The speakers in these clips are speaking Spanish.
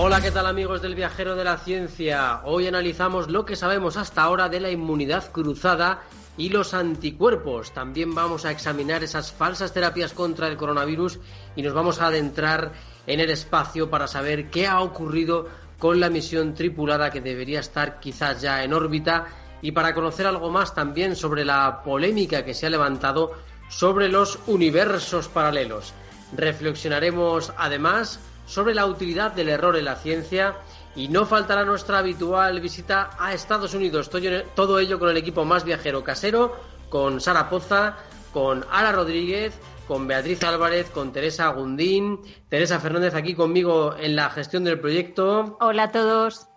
Hola, ¿qué tal amigos del viajero de la ciencia? Hoy analizamos lo que sabemos hasta ahora de la inmunidad cruzada y los anticuerpos. También vamos a examinar esas falsas terapias contra el coronavirus y nos vamos a adentrar en el espacio para saber qué ha ocurrido con la misión tripulada que debería estar quizás ya en órbita y para conocer algo más también sobre la polémica que se ha levantado sobre los universos paralelos. Reflexionaremos además sobre la utilidad del error en la ciencia y no faltará nuestra habitual visita a Estados Unidos. Todo ello con el equipo más viajero casero, con Sara Poza, con Ara Rodríguez, con Beatriz Álvarez, con Teresa Gundín, Teresa Fernández aquí conmigo en la gestión del proyecto. Hola a todos.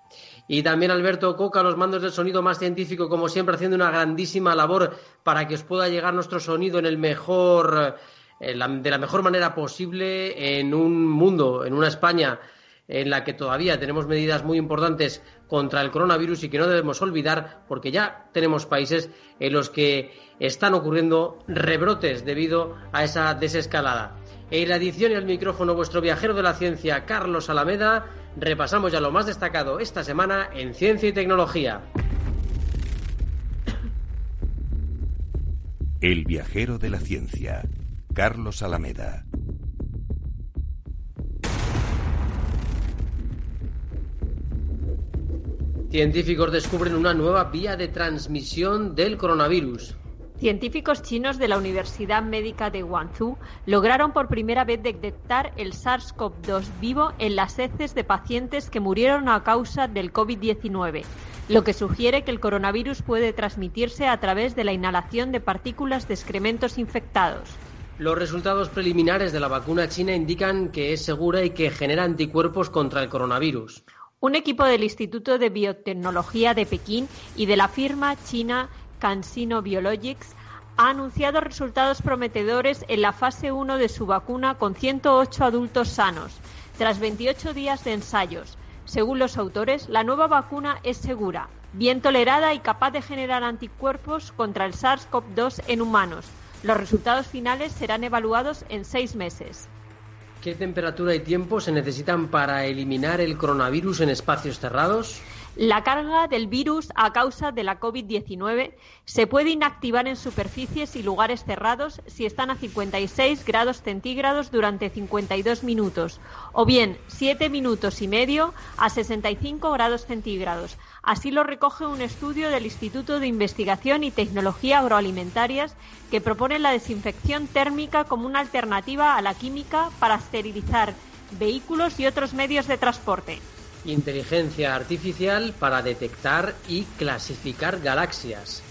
Y también Alberto Coca, los mandos del sonido más científico, como siempre, haciendo una grandísima labor para que os pueda llegar nuestro sonido en el mejor eh, de la mejor manera posible en un mundo, en una España en la que todavía tenemos medidas muy importantes contra el coronavirus y que no debemos olvidar porque ya tenemos países en los que están ocurriendo rebrotes debido a esa desescalada. En la edición y el micrófono, vuestro viajero de la ciencia, Carlos Alameda, repasamos ya lo más destacado esta semana en ciencia y tecnología. El viajero de la ciencia Carlos Alameda. Científicos descubren una nueva vía de transmisión del coronavirus. Científicos chinos de la Universidad Médica de Guangzhou lograron por primera vez detectar el SARS-CoV-2 vivo en las heces de pacientes que murieron a causa del COVID-19, lo que sugiere que el coronavirus puede transmitirse a través de la inhalación de partículas de excrementos infectados. Los resultados preliminares de la vacuna china indican que es segura y que genera anticuerpos contra el coronavirus. Un equipo del Instituto de Biotecnología de Pekín y de la firma china CanSino Biologics ha anunciado resultados prometedores en la fase 1 de su vacuna con 108 adultos sanos, tras 28 días de ensayos. Según los autores, la nueva vacuna es segura, bien tolerada y capaz de generar anticuerpos contra el SARS-CoV-2 en humanos, los resultados finales serán evaluados en seis meses. ¿Qué temperatura y tiempo se necesitan para eliminar el coronavirus en espacios cerrados? La carga del virus a causa de la COVID-19 se puede inactivar en superficies y lugares cerrados si están a 56 grados centígrados durante 52 minutos o bien 7 minutos y medio a 65 grados centígrados, Así lo recoge un estudio del Instituto de Investigación y Tecnología Agroalimentarias que propone la desinfección térmica como una alternativa a la química para esterilizar vehículos y otros medios de transporte. Inteligencia artificial para detectar y clasificar galaxias.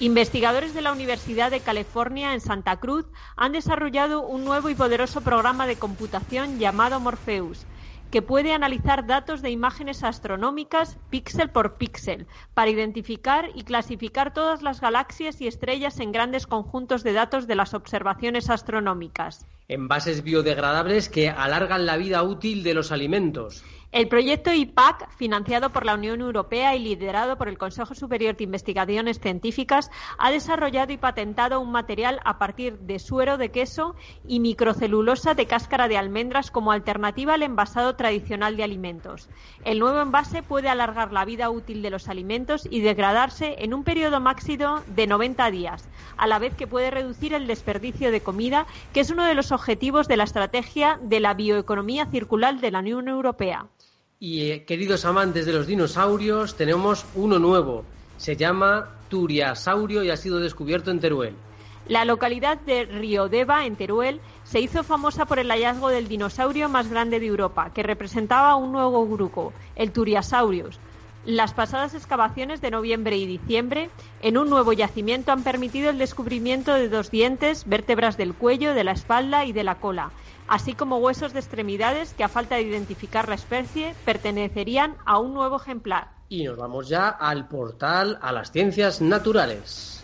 Investigadores de la Universidad de California en Santa Cruz han desarrollado un nuevo y poderoso programa de computación llamado Morpheus que puede analizar datos de imágenes astronómicas píxel por píxel para identificar y clasificar todas las galaxias y estrellas en grandes conjuntos de datos de las observaciones astronómicas. Envases biodegradables que alargan la vida útil de los alimentos. El proyecto IPAC, financiado por la Unión Europea y liderado por el Consejo Superior de Investigaciones Científicas, ha desarrollado y patentado un material a partir de suero de queso y microcelulosa de cáscara de almendras como alternativa al envasado tradicional de alimentos. El nuevo envase puede alargar la vida útil de los alimentos y degradarse en un periodo máximo de 90 días, a la vez que puede reducir el desperdicio de comida, que es uno de los objetivos de la estrategia de la bioeconomía circular de la Unión Europea. Y eh, queridos amantes de los dinosaurios, tenemos uno nuevo. Se llama Turiasaurio y ha sido descubierto en Teruel. La localidad de Riodeva, en Teruel, se hizo famosa por el hallazgo del dinosaurio más grande de Europa, que representaba un nuevo grupo, el Turiasaurus. Las pasadas excavaciones de noviembre y diciembre en un nuevo yacimiento han permitido el descubrimiento de dos dientes, vértebras del cuello, de la espalda y de la cola, así como huesos de extremidades que a falta de identificar la especie pertenecerían a un nuevo ejemplar. Y nos vamos ya al portal a las ciencias naturales.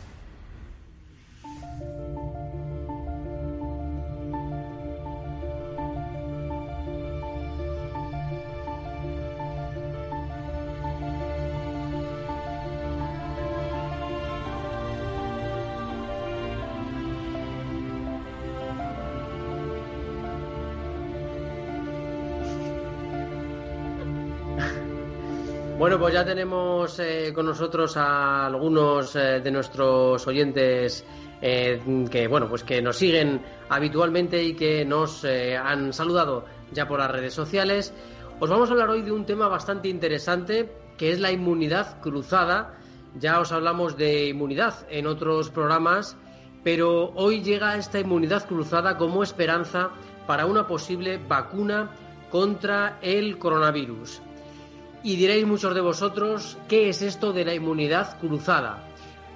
Pues ya tenemos eh, con nosotros a algunos eh, de nuestros oyentes eh, que bueno, pues que nos siguen habitualmente y que nos han saludado ya por las redes sociales. Os vamos a hablar hoy de un tema bastante interesante que es la inmunidad cruzada. Ya os hablamos de inmunidad en otros programas, pero hoy llega esta inmunidad cruzada como esperanza para una posible vacuna contra el coronavirus. Y diréis muchos de vosotros, ¿qué es esto de la inmunidad cruzada?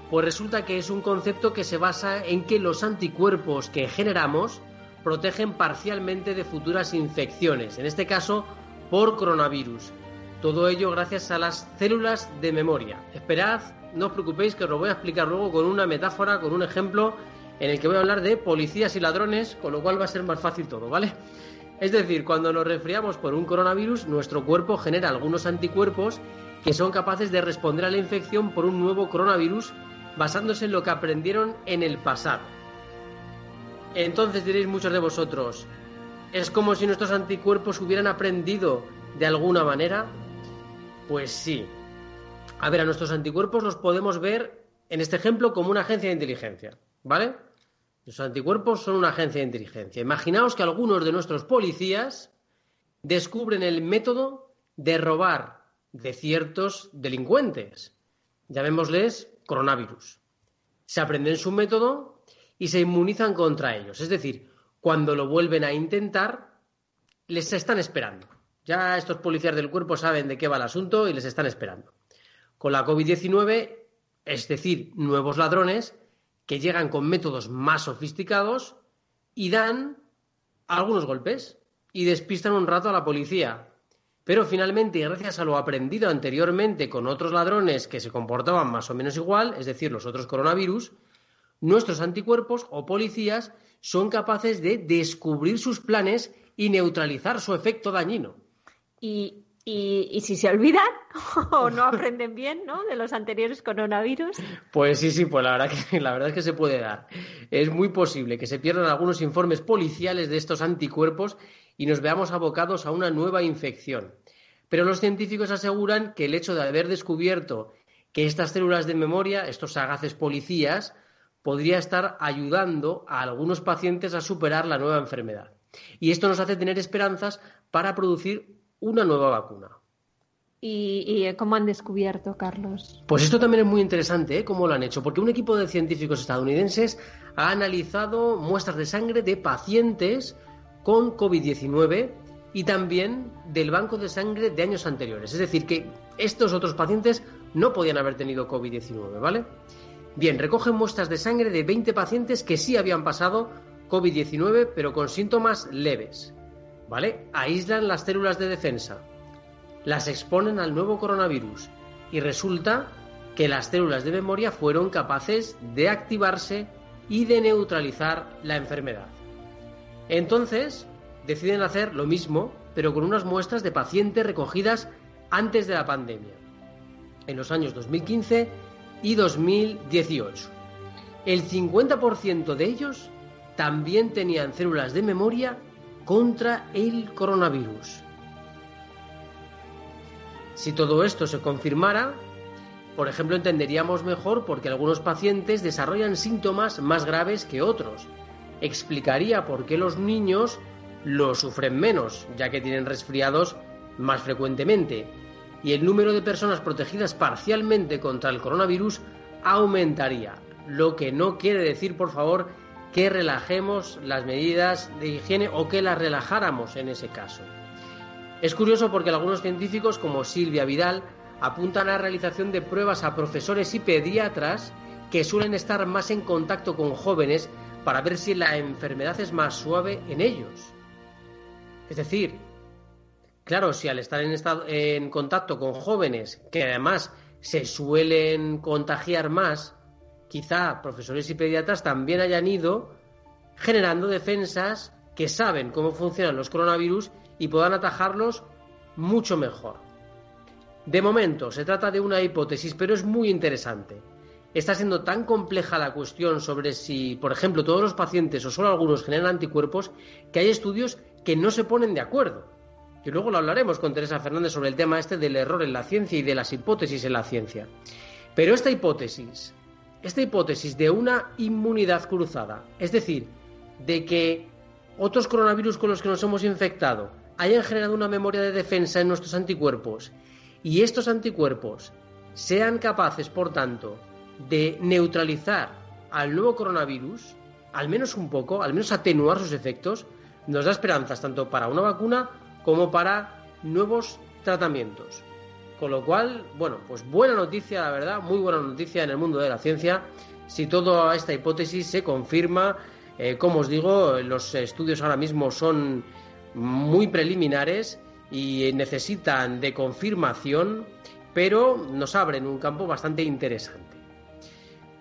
Pues resulta que es un concepto que se basa en que los anticuerpos que generamos protegen parcialmente de futuras infecciones, en este caso por coronavirus. Todo ello gracias a las células de memoria. Esperad, no os preocupéis que os lo voy a explicar luego con una metáfora, con un ejemplo en el que voy a hablar de policías y ladrones, con lo cual va a ser más fácil todo, ¿vale? Es decir, cuando nos resfriamos por un coronavirus, nuestro cuerpo genera algunos anticuerpos que son capaces de responder a la infección por un nuevo coronavirus basándose en lo que aprendieron en el pasado. Entonces diréis muchos de vosotros, ¿es como si nuestros anticuerpos hubieran aprendido de alguna manera? Pues sí. A ver, a nuestros anticuerpos los podemos ver en este ejemplo como una agencia de inteligencia, ¿vale? Los anticuerpos son una agencia de inteligencia. Imaginaos que algunos de nuestros policías descubren el método de robar de ciertos delincuentes. Llamémosles coronavirus. Se aprenden su método y se inmunizan contra ellos. Es decir, cuando lo vuelven a intentar, les están esperando. Ya estos policías del cuerpo saben de qué va el asunto y les están esperando. Con la COVID-19, es decir, nuevos ladrones, que llegan con métodos más sofisticados y dan algunos golpes y despistan un rato a la policía. Pero finalmente, gracias a lo aprendido anteriormente con otros ladrones que se comportaban más o menos igual, es decir, los otros coronavirus, nuestros anticuerpos o policías son capaces de descubrir sus planes y neutralizar su efecto dañino. Y y, si se olvidan o no aprenden bien ¿no? de los anteriores coronavirus. Pues sí, sí, pues la verdad, que, la verdad es que se puede dar. Es muy posible que se pierdan algunos informes policiales de estos anticuerpos y nos veamos abocados a una nueva infección. Pero los científicos aseguran que el hecho de haber descubierto que estas células de memoria, estos sagaces policías, podría estar ayudando a algunos pacientes a superar la nueva enfermedad. Y esto nos hace tener esperanzas para producir una nueva vacuna. ¿Y, cómo han descubierto, Carlos? Pues esto también es muy interesante, ¿eh? cómo lo han hecho, porque un equipo de científicos estadounidenses ha analizado muestras de sangre de pacientes con COVID-19 y también del banco de sangre de años anteriores. Es decir, que estos otros pacientes no podían haber tenido COVID-19, ¿vale? Bien, recogen muestras de sangre de 20 pacientes que sí habían pasado COVID-19, pero con síntomas leves. ¿Vale? Aíslan las células de defensa, las exponen al nuevo coronavirus y resulta que las células de memoria fueron capaces de activarse y de neutralizar la enfermedad. Entonces, deciden hacer lo mismo, pero con unas muestras de pacientes recogidas antes de la pandemia, en los años 2015 y 2018. El 50% de ellos también tenían células de memoria contra el coronavirus. Si todo esto se confirmara, por ejemplo, entenderíamos mejor por qué algunos pacientes desarrollan síntomas más graves que otros. Explicaría por qué los niños lo sufren menos, ya que tienen resfriados más frecuentemente. Y el número de personas protegidas parcialmente contra el coronavirus aumentaría. Lo que no quiere decir, por favor, que relajemos las medidas de higiene o que las relajáramos en ese caso. Es curioso porque algunos científicos como Silvia Vidal apuntan a la realización de pruebas a profesores y pediatras que suelen estar más en contacto con jóvenes para ver si la enfermedad es más suave en ellos. Es decir, claro, si al estar en, en contacto con jóvenes que además se suelen contagiar más, quizá profesores y pediatras también hayan ido generando defensas que saben cómo funcionan los coronavirus y puedan atajarlos mucho mejor. De momento, se trata de una hipótesis, pero es muy interesante. Está siendo tan compleja la cuestión sobre si, por ejemplo, todos los pacientes o solo algunos generan anticuerpos, que hay estudios que no se ponen de acuerdo. Y luego lo hablaremos con Teresa Fernández sobre el tema este del error en la ciencia y de las hipótesis en la ciencia. Pero esta hipótesis, esta hipótesis de una inmunidad cruzada, es decir, de que otros coronavirus con los que nos hemos infectado hayan generado una memoria de defensa en nuestros anticuerpos y estos anticuerpos sean capaces, por tanto, de neutralizar al nuevo coronavirus, al menos un poco, al menos atenuar sus efectos, nos da esperanzas tanto para una vacuna como para nuevos tratamientos. Con lo cual, bueno, pues buena noticia, la verdad, muy buena noticia en el mundo de la ciencia, si toda esta hipótesis se confirma eh, como os digo, los estudios ahora mismo son muy preliminares y necesitan de confirmación, pero nos abren un campo bastante interesante.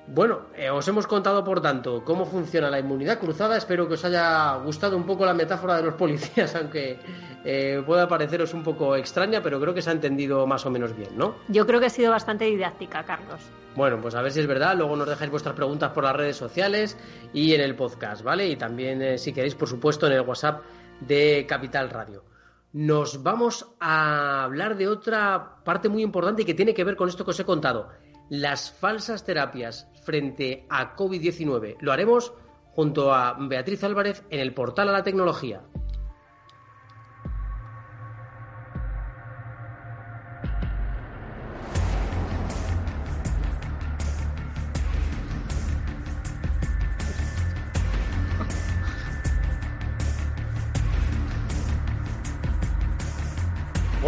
Bueno, eh, os hemos contado, por tanto, cómo funciona la inmunidad cruzada. Espero que os haya gustado un poco la metáfora de los policías, aunque eh, pueda pareceros un poco extraña, pero creo que se ha entendido más o menos bien, ¿no? Yo creo que ha sido bastante didáctica, Carlos. Bueno, pues a ver si es verdad. Luego nos dejáis vuestras preguntas por las redes sociales y en el podcast, ¿vale? Y también, eh, si queréis, por supuesto, en el WhatsApp de Capital Radio. Nos vamos a hablar de otra parte muy importante y que tiene que ver con esto que os he contado las falsas terapias frente a COVID-19. Lo haremos junto a Beatriz Álvarez en el portal a la tecnología.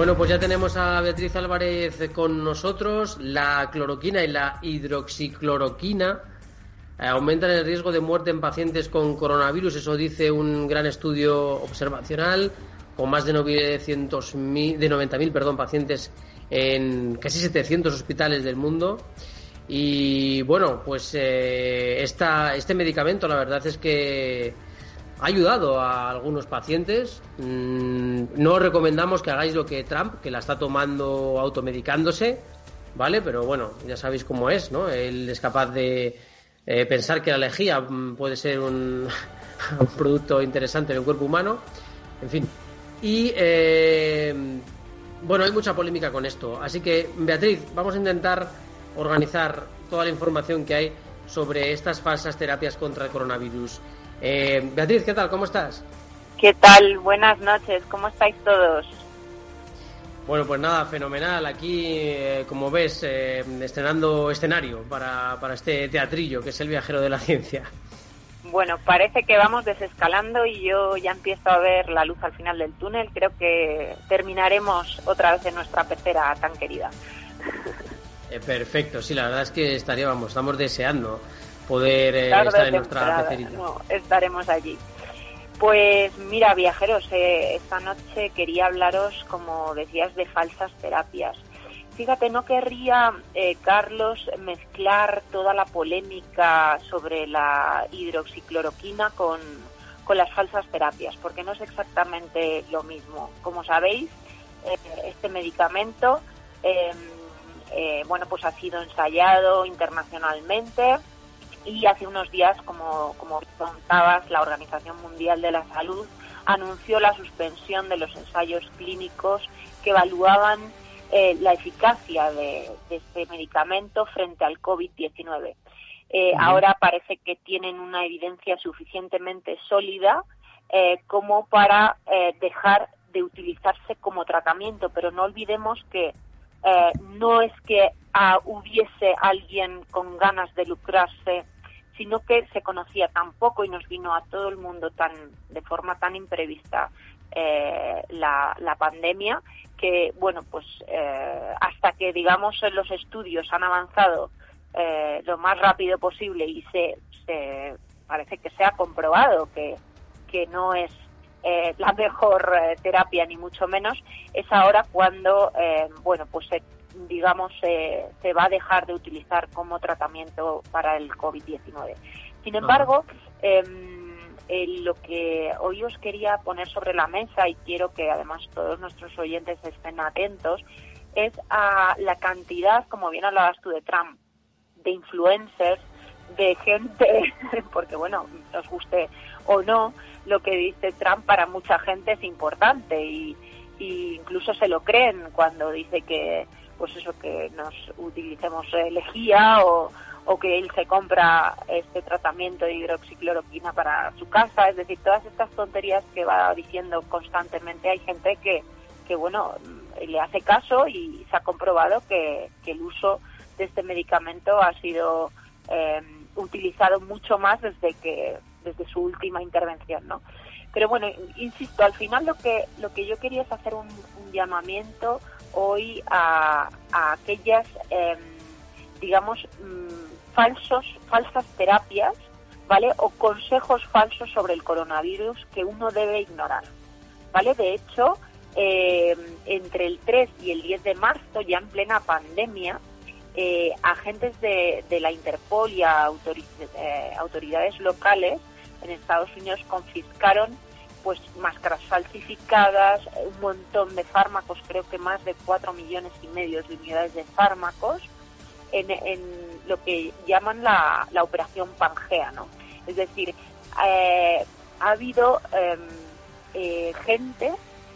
Bueno, pues ya tenemos a Beatriz Álvarez con nosotros. La cloroquina y la hidroxicloroquina eh, aumentan el riesgo de muerte en pacientes con coronavirus. Eso dice un gran estudio observacional con más de, 900 de 90.000 perdón, pacientes en casi 700 hospitales del mundo. Y bueno, pues eh, este medicamento la verdad es que ha ayudado a algunos pacientes. Mm, no recomendamos que hagáis lo que Trump, que la está tomando automedicándose, ¿vale? Pero bueno, ya sabéis cómo es, ¿no? Él es capaz de eh, pensar que la lejía mm, puede ser un, producto interesante en el cuerpo humano. En fin. Y eh, bueno, hay mucha polémica con esto. Así que, Beatriz, vamos a intentar organizar toda la información que hay sobre estas falsas terapias contra el coronavirus. Eh, Beatriz, ¿qué tal? ¿Cómo estás? ¿Qué tal? Buenas noches, ¿cómo estáis todos? Bueno, pues nada, fenomenal. Aquí, eh, como ves, eh, estrenando escenario para, para este teatrillo que es el viajero de la ciencia. Bueno, parece que vamos desescalando y yo ya empiezo a ver la luz al final del túnel. Creo que terminaremos otra vez en nuestra pecera tan querida. perfecto, sí, la verdad es que estaríamos, estamos deseando poder eh, estar en nuestra pecerita. No, estaremos allí. Pues mira, viajeros, eh, esta noche quería hablaros, como decías, de falsas terapias. Fíjate, no querría, eh, Carlos, mezclar toda la polémica sobre la hidroxicloroquina con, con las falsas terapias, porque no es exactamente lo mismo. Como sabéis, este medicamento, bueno, pues ha sido ensayado internacionalmente y hace unos días, como, como contabas, la Organización Mundial de la Salud anunció la suspensión de los ensayos clínicos que evaluaban eh, la eficacia de, este medicamento frente al COVID-19. Eh, ahora parece que tienen una evidencia suficientemente sólida eh, como para dejar de utilizarse como tratamiento, pero no olvidemos que no es que ah, hubiese alguien con ganas de lucrarse sino que se conocía tan poco y nos vino a todo el mundo tan de forma tan imprevista la, la pandemia que, bueno, pues hasta que, digamos, los estudios han avanzado lo más rápido posible y se, se parece que se ha comprobado que, que no es eh, la mejor eh, terapia ni mucho menos es ahora cuando eh, bueno pues digamos se va a dejar de utilizar como tratamiento para el COVID-19 sin embargo em, lo que hoy os quería poner sobre la mesa y quiero que además todos nuestros oyentes estén atentos es a la cantidad como bien hablabas tú de Trump de influencers de gente porque bueno nos guste o no lo que dice Trump para mucha gente es importante y, incluso se lo creen cuando dice que pues eso que nos utilicemos lejía o, o que él se compra este tratamiento de hidroxicloroquina para su casa, es decir, todas estas tonterías que va diciendo constantemente, hay gente que, que bueno, le hace caso y se ha comprobado que, que el uso de este medicamento ha sido eh, utilizado mucho más desde que desde su última intervención, ¿no? Pero bueno, insisto, al final lo que lo que yo quería es hacer un, llamamiento hoy a, aquellas, em, digamos, mm, falsos, falsas terapias, ¿vale? O consejos falsos sobre el coronavirus que uno debe ignorar, ¿vale? De hecho, em, entre el 3 y el 10 de marzo, ya en plena pandemia, eh, agentes de, la Interpol y eh, autoridades locales en Estados Unidos confiscaron pues máscaras falsificadas, un montón de fármacos, creo que más de cuatro millones y medio de unidades de fármacos, en, lo que llaman la, operación Pangea, ¿no? Es decir, eh, ha habido em, eh, gente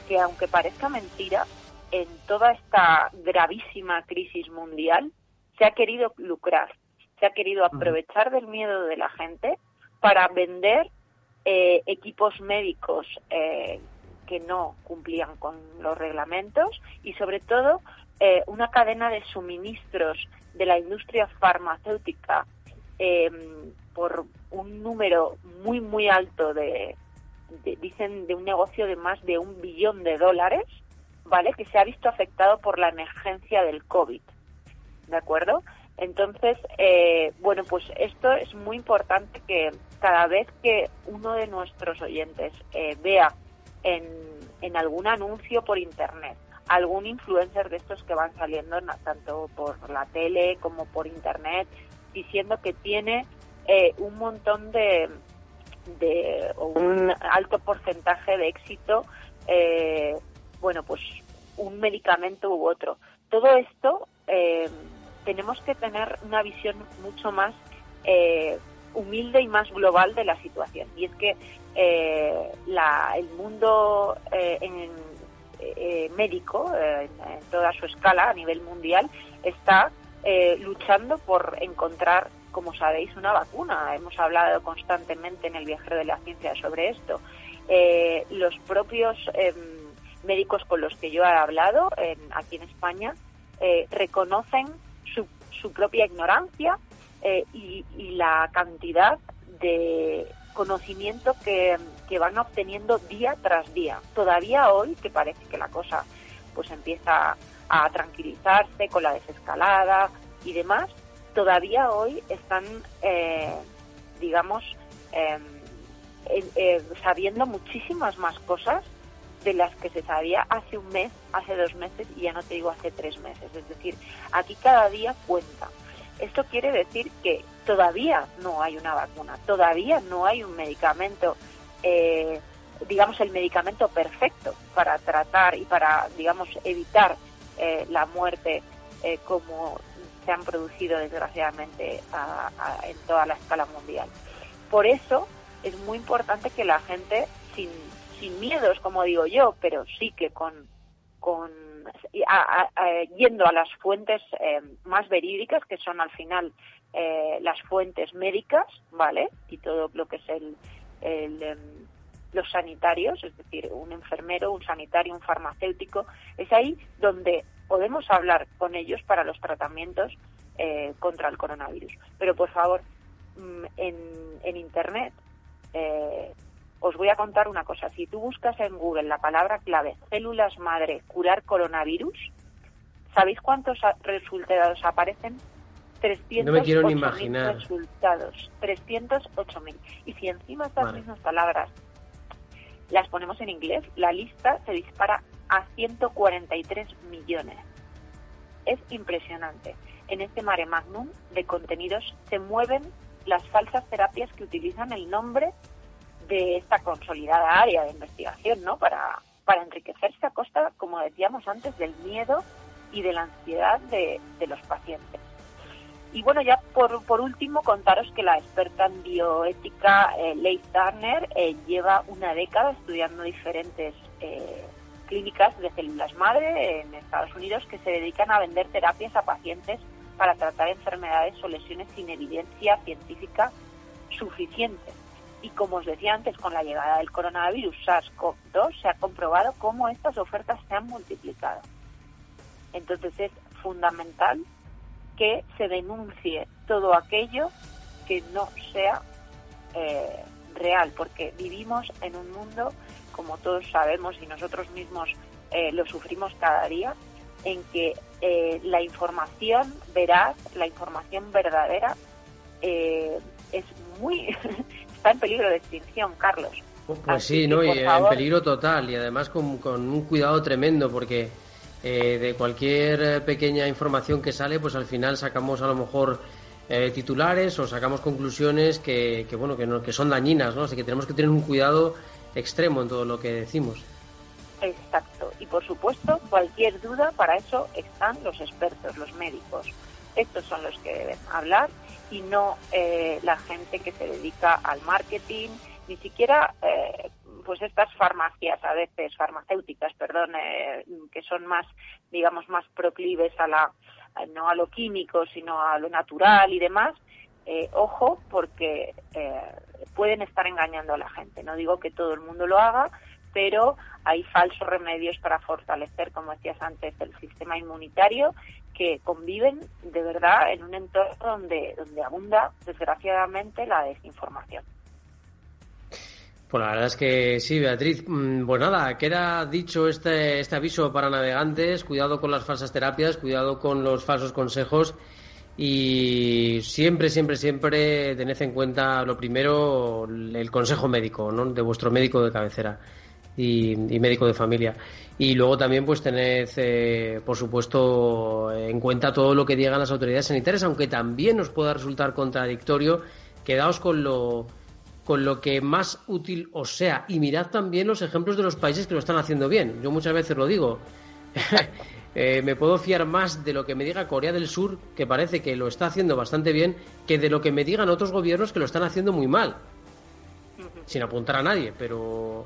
que, aunque parezca mentira, en toda esta gravísima crisis mundial, se ha querido lucrar, se ha querido aprovechar del miedo de la gente para vender eh, equipos médicos eh, que no cumplían con los reglamentos y sobre todo eh, una cadena de suministros de la industria farmacéutica em, por un número muy muy alto de, dicen de un negocio de más de un billón de dólares vale que se ha visto afectado por la emergencia del covid de acuerdo entonces, eh, bueno, pues esto es muy importante que cada vez que uno de nuestros oyentes eh, vea en, en algún anuncio por Internet algún influencer de estos que van saliendo tanto por la tele como por Internet diciendo que tiene eh, un montón de, de o un alto porcentaje de éxito, bueno, pues un medicamento u otro. Todo esto tenemos que tener una visión mucho más eh, humilde y más global de la situación. Y es que eh, el mundo eh, médico, en, toda su escala a nivel mundial, está luchando por encontrar, como sabéis, una vacuna. Hemos hablado constantemente en el viajero de la ciencia sobre esto. los propios em, médicos con los que yo he hablado aquí en España reconocen su propia ignorancia eh, y, la cantidad de conocimiento que, van obteniendo día tras día. Todavía hoy, que parece que la cosa pues empieza a tranquilizarse con la desescalada y demás, todavía hoy están, eh, digamos, em, eh, sabiendo muchísimas más cosas de las que se sabía hace un mes, hace dos meses y ya no te digo hace tres meses. Es decir, aquí cada día cuenta. Esto quiere decir que todavía no hay una vacuna, todavía no hay un medicamento, eh, digamos, el medicamento perfecto para tratar y para, digamos, evitar eh, la muerte eh, como se han producido desgraciadamente en toda la escala mundial. Por eso es muy importante que la gente, sin sin miedos, como digo yo, pero sí que con, con yendo a las fuentes eh, más verídicas, que son al final eh, las fuentes médicas, ¿vale? Y todo lo que es el, em, los sanitarios, es decir, un enfermero, un sanitario, un farmacéutico, es ahí donde podemos hablar con ellos para los tratamientos eh, contra el coronavirus. Pero por favor, mm, en, en Internet os voy a contar una cosa. Si tú buscas en Google la palabra clave células madre curar coronavirus, ¿sabéis cuántos resultados aparecen? 308.000 resultados. 308.000. Y si encima estas mismas palabras las ponemos en inglés, la lista se dispara a 143 millones. Es impresionante. En este mare magnum de contenidos se mueven las falsas terapias que utilizan el nombre de esta consolidada área de investigación, ¿no? Para, para enriquecerse a costa, como decíamos antes, del miedo y de la ansiedad de, los pacientes. Y bueno, ya por, por, último, contaros que la experta en bioética, eh, Leigh Turner, eh, lleva una década estudiando diferentes eh, clínicas de células madre en Estados Unidos que se dedican a vender terapias a pacientes para tratar enfermedades o lesiones sin evidencia científica suficiente. Y como os decía antes, con la llegada del coronavirus SARS-CoV-2 se ha comprobado cómo estas ofertas se han multiplicado. Entonces es fundamental que se denuncie todo aquello que no sea eh, real, porque vivimos en un mundo, como todos sabemos y nosotros mismos eh, lo sufrimos cada día, en que eh, la información veraz, la información verdadera, es muy está en peligro de extinción, Carlos. Pues sí, ¿no? Y en peligro total y además con, con un cuidado tremendo porque eh, de cualquier eh, pequeña información que sale, pues al final sacamos a lo mejor eh, titulares o sacamos conclusiones que, bueno que, no, que son dañinas, ¿no? Así que tenemos que tener un cuidado extremo en todo lo que decimos. Exacto. Y por supuesto, cualquier duda, para eso están los expertos, los médicos. Estos son los que deben hablar y no la gente que se dedica al marketing, ni siquiera pues estas farmacias a veces farmacéuticas perdón eh, que son más digamos más proclives a la no a lo químico sino a lo natural y demás eh, ojo porque eh, pueden estar engañando a la gente. No digo que todo el mundo lo haga pero hay falsos remedios para fortalecer como decías antes el sistema inmunitario que conviven de verdad en un entorno donde donde abunda desgraciadamente la desinformación pues la verdad es que sí, Beatriz. Mm, pues nada, queda dicho este, este aviso para navegantes. Cuidado con las falsas terapias, cuidado con los falsos consejos. Y siempre, siempre, siempre tened en cuenta lo primero, el consejo médico, ¿no? De vuestro médico de cabecera y, médico de familia. Y luego también, pues tened, eh, por supuesto, en cuenta todo lo que digan las autoridades sanitarias, aunque también os pueda resultar contradictorio. Quedaos con lo con lo que más útil os sea. Y mirad también los ejemplos de los países que lo están haciendo bien. Yo muchas veces lo digo. Eh, me puedo fiar más de lo que me diga Corea del Sur, que parece que lo está haciendo bastante bien, que de lo que me digan otros gobiernos que lo están haciendo muy mal. Sin apuntar a nadie, pero...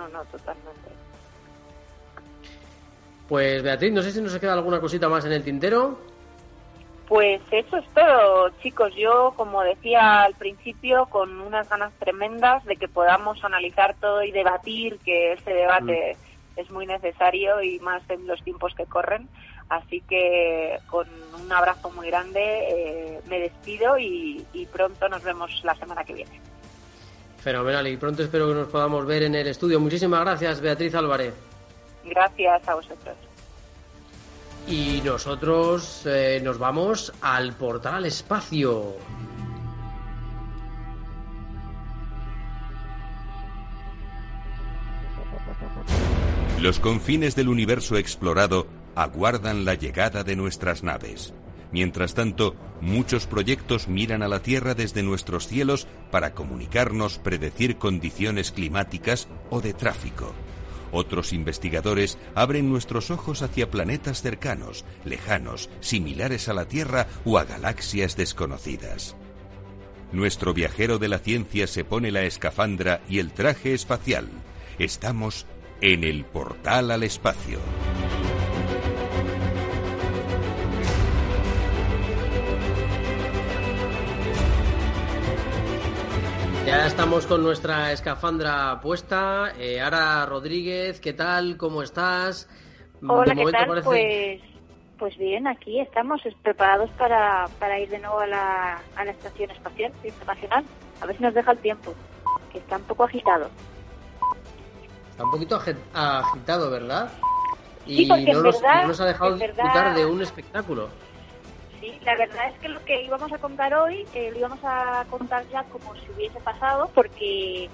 No, no, totalmente. Pues Beatriz, no sé si nos queda alguna cosita más en el tintero. Pues eso es todo, chicos. Yo, como decía al principio, con unas ganas tremendas de que podamos analizar todo y debatir, que ese debate mm. es muy necesario y más en los tiempos que corren. Así que con un abrazo muy grande eh, me despido y, y pronto nos vemos la semana que viene. Fenomenal y pronto espero que nos podamos ver en el estudio. Muchísimas gracias, Beatriz Álvarez. Gracias a vosotros. Y nosotros eh, nos vamos al portal al espacio. Los confines del universo explorado aguardan la llegada de nuestras naves. Mientras tanto, muchos proyectos miran a la Tierra desde nuestros cielos para comunicarnos, predecir condiciones climáticas o de tráfico. Otros investigadores abren nuestros ojos hacia planetas cercanos, lejanos, similares a la Tierra o a galaxias desconocidas. Nuestro viajero de la ciencia se pone la escafandra y el traje espacial. Estamos en el portal al espacio. Ya estamos con nuestra escafandra puesta. Eh, Ara Rodríguez, ¿qué tal? ¿Cómo estás? Hola, ¿qué tal? Pues, pues bien, aquí estamos preparados para, para ir de nuevo a la, a la Estación Espacial Internacional. A ver si nos deja el tiempo. que está un poco agitado. Está un poquito agitado, ¿verdad? Y no, nos, ha dejado disfrutar de un espectáculo. Sí, la verdad es que lo que íbamos a contar hoy eh, lo íbamos a contar ya como si hubiese pasado, porque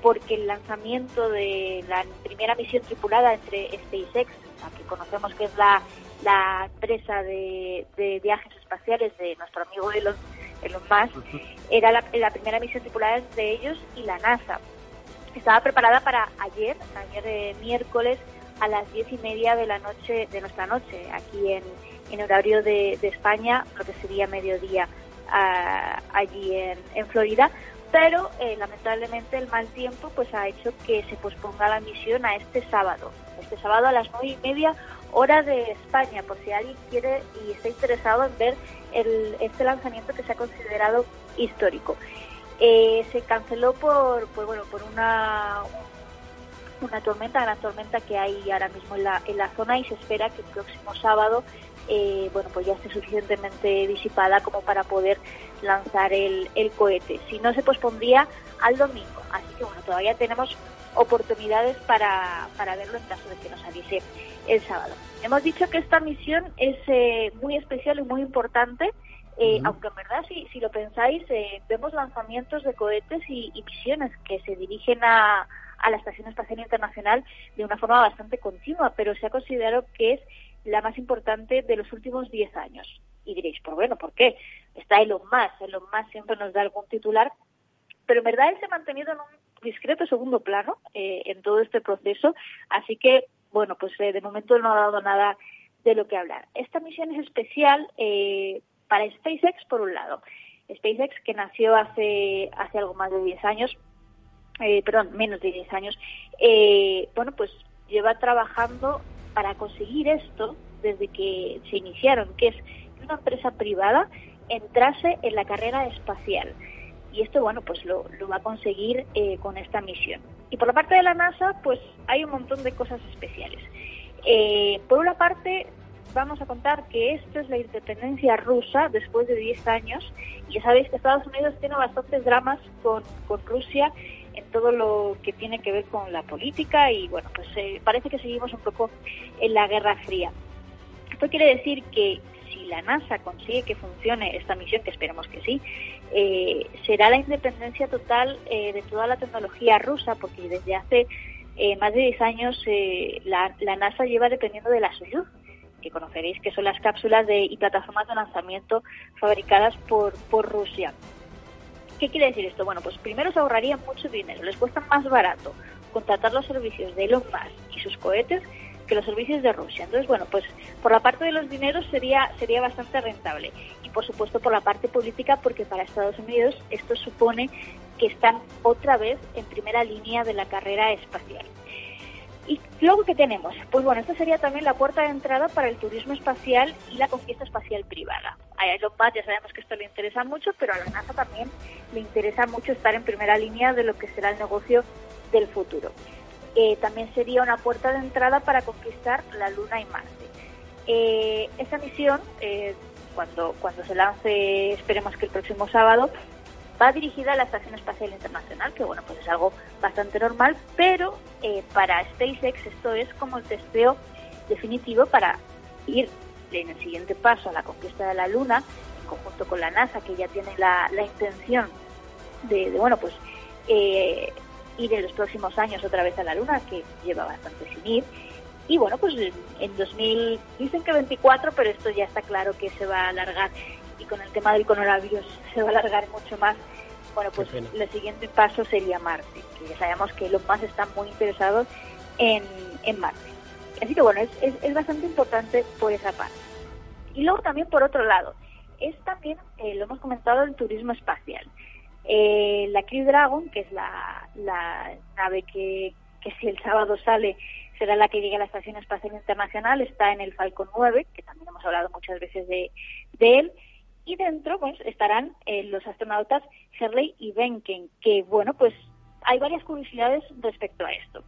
porque el lanzamiento de la primera misión tripulada entre SpaceX, la que conocemos que es la, la empresa de, de viajes espaciales de nuestro amigo Elon, Elon Musk, era la, la primera misión tripulada entre ellos y la NASA. Estaba preparada para ayer, ayer de miércoles, a las diez y media de la noche, de nuestra noche, aquí en, en horario de, España, lo que sería mediodía allí en, en, Florida, pero eh, lamentablemente el mal tiempo pues ha hecho que se posponga la misión a este sábado, este sábado a las nueve y media hora de España, por si alguien quiere y está interesado en ver el, este lanzamiento que se ha considerado histórico. Eh, se canceló por, por, bueno por una una tormenta, gran tormenta que hay ahora mismo en la, en la zona y se espera que el próximo sábado eh, bueno, pues ya esté suficientemente disipada como para poder lanzar el, el cohete. Si no, se pospondría al domingo. Así que bueno, todavía tenemos oportunidades para, para verlo en caso de que nos avise el sábado. Hemos dicho que esta misión es eh, muy especial y muy importante, eh, aunque en verdad si, si lo pensáis, eh, vemos lanzamientos de cohetes y, y misiones que se dirigen a, a la Estación Espacial Internacional de una forma bastante continua, pero se ha considerado que es la más importante de los últimos 10 años. Y diréis, pues bueno, ¿por qué? Está Elon Musk, Elon Musk siempre nos da algún titular, pero en verdad él se ha mantenido en un discreto segundo plano eh, en todo este proceso, así que, bueno, pues eh, de momento no ha dado nada de lo que hablar. Esta misión es especial eh, para SpaceX, por un lado. SpaceX, que nació hace, hace algo más de 10 años, eh, perdón, menos de 10 años, eh, bueno, pues lleva trabajando para conseguir esto desde que se iniciaron, que es que una empresa privada entrase en la carrera espacial. Y esto, bueno, pues lo, va a conseguir eh, con esta misión. Y por la parte de la NASA, pues hay un montón de cosas especiales. Eh, por una parte, vamos a contar que esto es la independencia rusa después de 10 años. Y ya sabéis que Estados Unidos tiene bastantes dramas con, con Rusia en todo lo que tiene que ver con la política y bueno, pues eh, parece que seguimos un poco en la Guerra Fría. Esto quiere decir que si la NASA consigue que funcione esta misión, que esperemos que sí, eh, será la independencia total eh, de toda la tecnología rusa, porque desde hace más de 10 años la, la, NASA lleva dependiendo de la Soyuz, que conoceréis que son las cápsulas de, y plataformas de lanzamiento fabricadas por, por Rusia. ¿Qué quiere decir esto? Bueno, pues primero se ahorrarían mucho dinero, les cuesta más barato contratar los servicios de Elon Musk y sus cohetes que los servicios de Rusia. Entonces, bueno, pues por la parte de los dineros sería, sería bastante rentable. Y por supuesto por la parte política, porque para Estados Unidos esto supone que están otra vez en primera línea de la carrera espacial. ¿Y luego qué tenemos? Pues bueno, esta sería también la puerta de entrada para el turismo espacial y la conquista espacial privada. A Elon Musk ya sabemos que esto le interesa mucho, pero a la NASA también le interesa mucho estar en primera línea de lo que será el negocio del futuro. Eh, también sería una puerta de entrada para conquistar la Luna y Marte. Eh, esta misión, eh, cuando, cuando se lance, esperemos que el próximo sábado, va dirigida a la Estación Espacial Internacional, que bueno, pues es algo bastante normal, pero eh, para SpaceX esto es como el testeo definitivo para ir en el siguiente paso a la conquista de la Luna, en conjunto con la NASA, que ya tiene la, intención de, bueno, pues eh, ir en los próximos años otra vez a la Luna, que lleva bastante sin ir. Y bueno, pues en 2000, dicen que 24, pero esto ya está claro que se va a alargar y con el tema del coronavirus se va a alargar mucho más. Bueno, pues el siguiente paso sería Marte, que ya sabemos que los más están muy interesados en, en Marte. Así que bueno, es, es, bastante importante por esa parte. Y luego también por otro lado, es también, eh, lo hemos comentado, el turismo espacial. Eh, la Crew Dragon, que es la, la nave que, que si el sábado sale será la que llegue a la Estación Espacial Internacional, está en el Falcon 9, que también hemos hablado muchas veces de, de él, y dentro pues estarán eh, los astronautas Shirley y Benken, que bueno, pues hay varias curiosidades respecto a esto.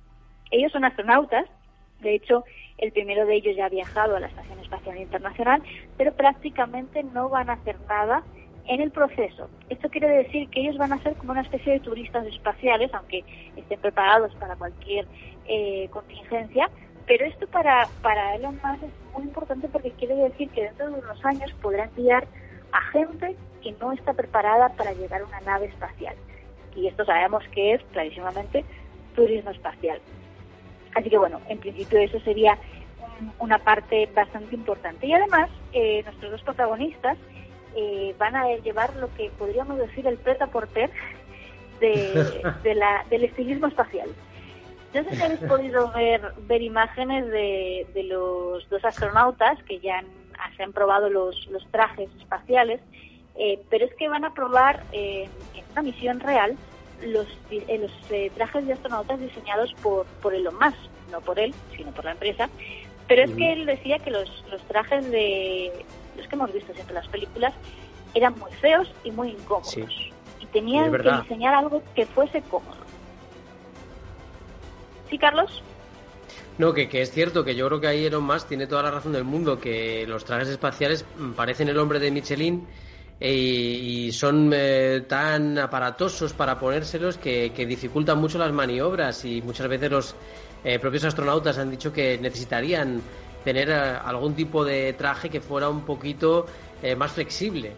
Ellos son astronautas, de hecho, el primero de ellos ya ha viajado a la Estación Espacial Internacional, pero prácticamente no van a hacer nada en el proceso. Esto quiere decir que ellos van a ser como una especie de turistas espaciales, aunque estén preparados para cualquier eh, contingencia, pero esto para, para Elon Musk es muy importante porque quiere decir que dentro de unos años podrá enviar a gente que no está preparada para llegar a una nave espacial. Y esto sabemos que es clarísimamente turismo espacial. Así que bueno, en principio eso sería una parte bastante importante. Y además, eh, nuestros dos protagonistas eh, van a llevar lo que podríamos decir el preta porter de, de la, del estilismo espacial. No sé si habéis podido ver, ver imágenes de, de los dos astronautas que ya han, se han probado los, los trajes espaciales, eh, pero es que van a probar eh, en una misión real los, eh, los trajes de astronautas diseñados por, por Elon Musk, no por él, sino por la empresa. Pero es que él decía que los, los trajes de los que hemos visto siempre en las películas eran muy feos y muy incómodos. Y tenían que diseñar algo que fuese cómodo. ¿Sí, Carlos? No, que, que, es cierto, que yo creo que ahí Elon Musk tiene toda la razón del mundo, que los trajes espaciales parecen el hombre de Michelin eh, y son eh, tan aparatosos para ponérselos que, dificultan mucho las maniobras y muchas veces los eh, propios astronautas han dicho que necesitarían tener algún tipo de traje que fuera un poquito más flexible.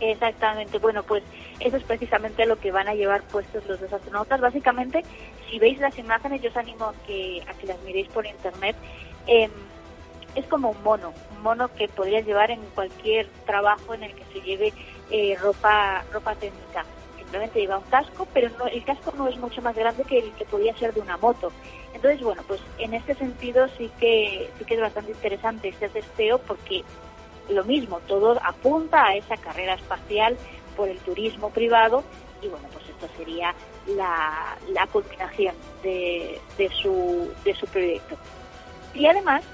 Exactamente, bueno, pues eso es precisamente lo que van a llevar puestos los dos astronautas. Básicamente, si veis las imágenes, yo os animo a que, a que las miréis por internet. Em, es como un mono, un mono que podrías llevar en cualquier trabajo en el que se lleve eh, ropa, ropa técnica. Simplemente lleva un casco, pero no, el casco no es mucho más grande que el que podría ser de una moto. Entonces, bueno, pues en este sentido sí que sí que es bastante interesante este testeo porque lo mismo, todo apunta a esa carrera espacial por el turismo privado y bueno, pues esto sería la, la culminación de, de, su, de su proyecto. Y además,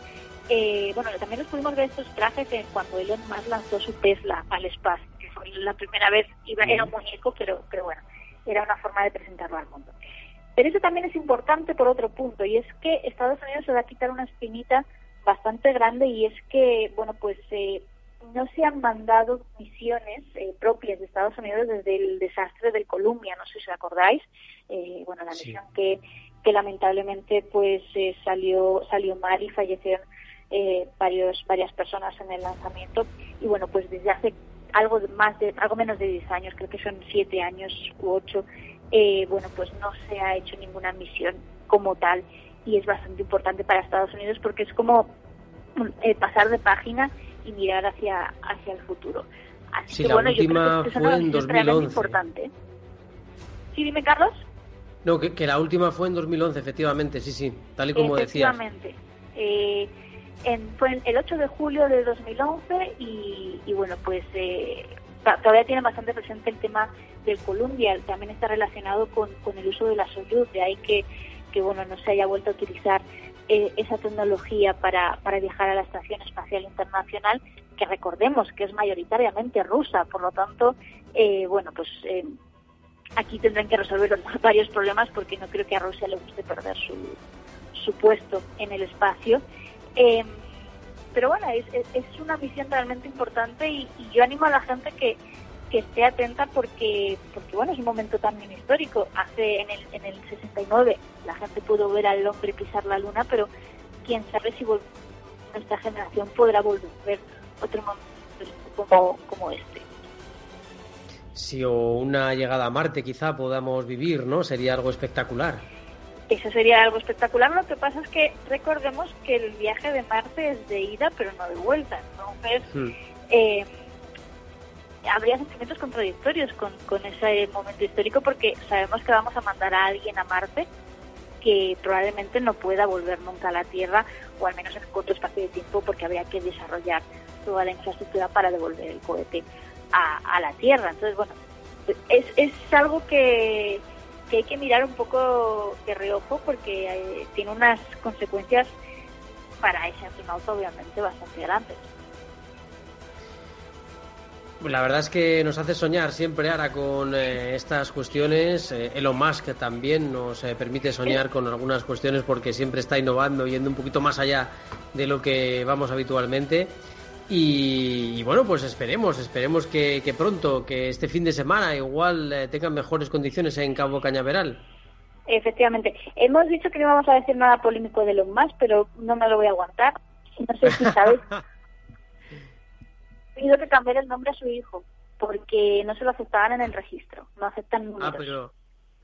eh, bueno, también nos pudimos ver estos trajes cuando Elon Musk lanzó su Tesla al espacio, que fue la primera vez, iba, era un muñeco, pero, pero bueno, era una forma de presentarlo al mundo. Pero eso también es importante por otro punto, y es que Estados Unidos se va a quitar una espinita bastante grande y es que, bueno, pues eh, no se han mandado misiones eh, propias de Estados Unidos desde el desastre del Columbia, no sé si os acordáis, eh, bueno, la misión que, que lamentablemente pues eh, salió salió mal y fallecieron varios varias personas en el lanzamiento. Y bueno, pues desde hace algo más de algo menos de 10 años, creo que son 7 años u 8, bueno, pues no se ha hecho ninguna misión como tal y es bastante importante para Estados Unidos porque es como pasar de página y mirar hacia, hacia el futuro. Así sí, que, bueno, yo creo que fue en 2011. Importante. Sí, dime, Carlos. No, que, que, la última fue en 2011, efectivamente, sí, sí, tal y como decías. Efectivamente. Eh, en, fue el 8 de julio de 2011 y, y bueno, pues eh, todavía tiene bastante presente el tema del Columbia, también está relacionado con, con el uso de la Soyuz, de ahí que, que bueno, no se haya vuelto a utilizar eh, esa tecnología para, para viajar a la Estación Espacial Internacional, que recordemos que es mayoritariamente rusa, por lo tanto, eh, bueno, pues eh, aquí tendrán que resolver varios problemas porque no creo que a Rusia le guste perder su, su puesto en el espacio. pero bueno, es, es, una misión realmente importante y, y yo animo a la gente que, que esté atenta porque, porque bueno, es un momento también histórico. Hace en el, en el 69 la gente pudo ver al hombre pisar la luna, pero quién sabe si nuestra generación podrá volver a ver otro momento como, como este. Si o una llegada a Marte quizá podamos vivir, ¿no? Sería algo espectacular. Eso sería algo espectacular. Lo que pasa es que recordemos que el viaje de Marte es de ida, pero no de vuelta. Entonces, hmm. eh, habría sentimientos contradictorios con, con ese momento histórico porque sabemos que vamos a mandar a alguien a Marte que probablemente no pueda volver nunca a la Tierra o al menos en un corto espacio de tiempo porque habría que desarrollar toda la infraestructura para devolver el cohete a, la Tierra. Entonces, bueno, es, es algo que, que hay que mirar un poco de reojo porque eh, tiene unas consecuencias para ese astronauta obviamente bastante grandes. La verdad es que nos hace soñar siempre ahora con eh, estas cuestiones. Eh, Elon Musk también nos eh, permite soñar con algunas cuestiones porque siempre está innovando, yendo un poquito más allá de lo que vamos habitualmente. Y, bueno, pues esperemos, esperemos que, pronto, que este fin de semana igual tengan mejores condiciones en Cabo Cañaveral. Efectivamente. Hemos dicho que no vamos a decir nada polémico de los más, pero no me lo voy a aguantar. No sé si sabes. Pido que cambiar el nombre a su hijo, porque no se lo aceptaban en el registro. No aceptan números. Ah, pero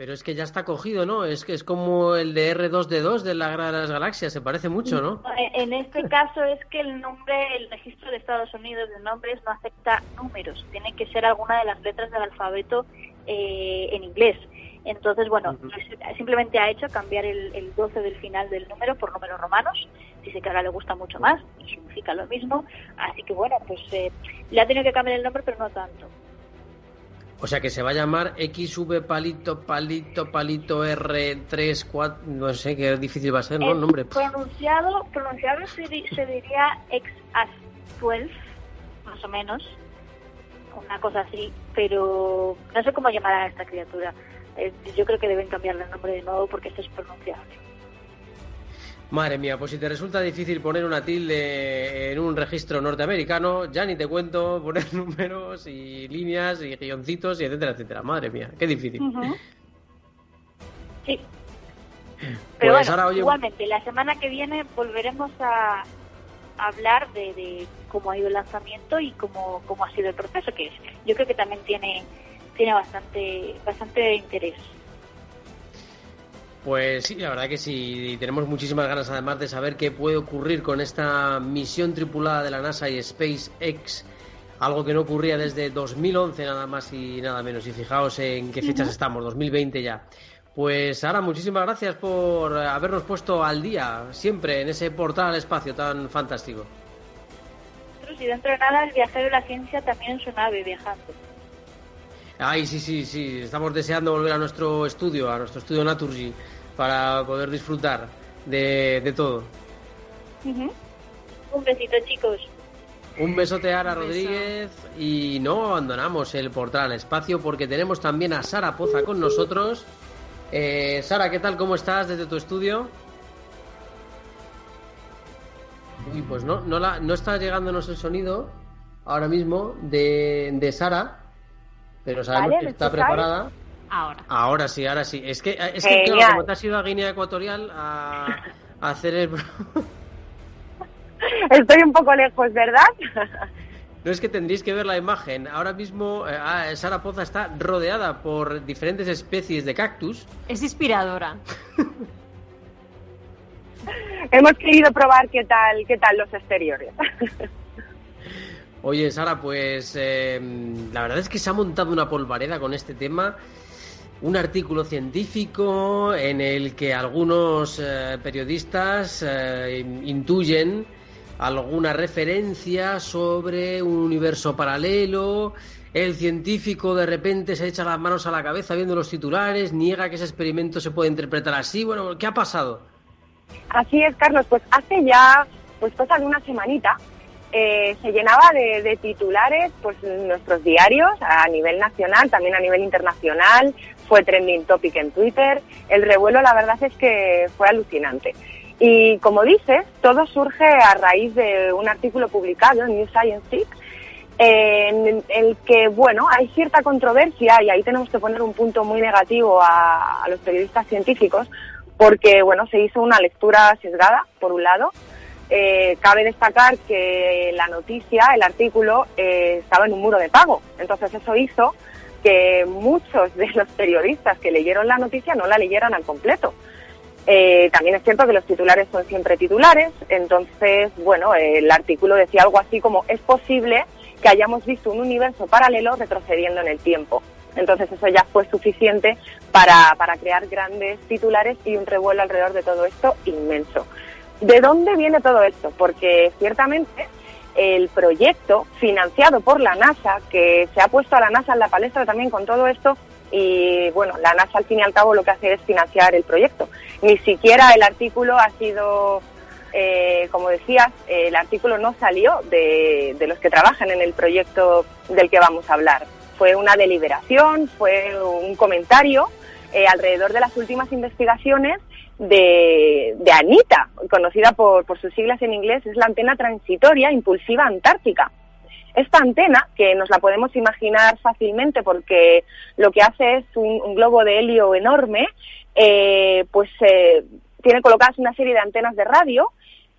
pero es que ya está cogido, ¿no? Es que es como el de R2D2 de la Guerra de las Galaxias, se parece mucho, ¿no? En este caso es que el nombre, el registro de Estados Unidos de nombres no acepta números, tiene que ser alguna de las letras del alfabeto eh, en inglés. Entonces, bueno, simplemente ha hecho cambiar el, 12 del final del número por números romanos. Dice que ahora le gusta mucho más y significa lo mismo. Así que, bueno, pues eh, le ha tenido que cambiar el nombre, pero no tanto. O sea que se va a llamar XV palito palito palito R3 4, no sé qué difícil va a ser, ¿no? El nombre. Pronunciado, pronunciado se, diría XAS12, más o menos, una cosa así, pero no sé cómo llamar a esta criatura. Eh, yo creo que deben cambiarle el nombre de nuevo porque esto es pronunciable. Madre mía, pues si te resulta difícil poner una tilde en un registro norteamericano, ya ni te cuento poner números y líneas y guioncitos y etcétera, etcétera. Madre mía, qué difícil. Sí. Pero pues bueno, igualmente, la semana que viene volveremos a hablar de, cómo ha ido el lanzamiento y cómo, cómo ha sido el proceso, que yo creo que también tiene, tiene bastante, bastante interés. Pues sí, la verdad que sí, tenemos muchísimas ganas además de saber qué puede ocurrir con esta misión tripulada de la NASA y SpaceX, algo que no ocurría desde 2011 nada más y nada menos. Y fijaos en qué fechas estamos, 2020 ya. Pues Sara, muchísimas gracias por habernos puesto al día siempre en ese portal al espacio tan fantástico. Y dentro de nada el viajero de la ciencia también en su nave viajando. Ay, sí, sí, sí. Estamos deseando volver a nuestro estudio, a nuestro estudio Naturgy, para poder disfrutar de, todo. Un besito, chicos. Un besote a Ara Rodríguez y no abandonamos el portal al espacio porque tenemos también a Sara Poza con nosotros. Eh, Sara, ¿qué tal? ¿Cómo estás desde tu estudio? Uy, pues no, no, la, no está llegándonos el sonido ahora mismo de, de Sara pero sabemos que está preparada. Ahora. Ahora sí, ahora sí. Es que, es que claro, como te has ido a Guinea Ecuatorial a, hacer el... Estoy un poco lejos, ¿verdad? No es que tendréis que ver la imagen. Ahora mismo eh, ah, Sara Poza está rodeada por diferentes especies de cactus. Es inspiradora. Hemos querido probar qué tal, qué tal los exteriores. Oye, Sara, pues em, la verdad es que se ha montado una polvareda con este tema. Un artículo científico en el que algunos eh, periodistas eh, intuyen alguna referencia sobre un universo paralelo. El científico de repente se echa las manos a la cabeza viendo los titulares, niega que ese experimento se puede interpretar así. Bueno, ¿qué ha pasado? Así es, Carlos. Pues hace ya, pues de una semanita, eh, se llenaba de, titulares pues nuestros diarios a nivel nacional, también a nivel internacional, fue trending topic en Twitter, el revuelo la verdad es que fue alucinante. Y como dices, todo surge a raíz de un artículo publicado en New Science en el que, bueno, hay cierta controversia y ahí tenemos que poner un punto muy negativo a, a los periodistas científicos porque, bueno, se hizo una lectura sesgada, por un lado, eh, cabe destacar que la noticia, el artículo, eh, estaba en un muro de pago. Entonces eso hizo que muchos de los periodistas que leyeron la noticia no la leyeran al completo. Eh, también es cierto que los titulares son siempre titulares, entonces, bueno, el artículo decía algo así como es posible que hayamos visto un universo paralelo retrocediendo en el tiempo. Entonces eso ya fue suficiente para, para crear grandes titulares y un revuelo alrededor de todo esto inmenso. ¿De dónde viene todo esto? Porque ciertamente el proyecto financiado por la NASA, que se ha puesto a la NASA en la palestra también con todo esto, y bueno, la NASA al fin y al cabo lo que hace es financiar el proyecto. Ni siquiera el artículo ha sido, eh, como decías, el artículo no salió de, los que trabajan en el proyecto del que vamos a hablar. Fue una deliberación, fue un comentario eh, alrededor de las últimas investigaciones de, Anita, conocida por, sus siglas en inglés, es la antena transitoria impulsiva antártica. Esta antena, que nos la podemos imaginar fácilmente porque lo que hace es un, globo de helio enorme, eh, pues eh, tiene colocadas una serie de antenas de radio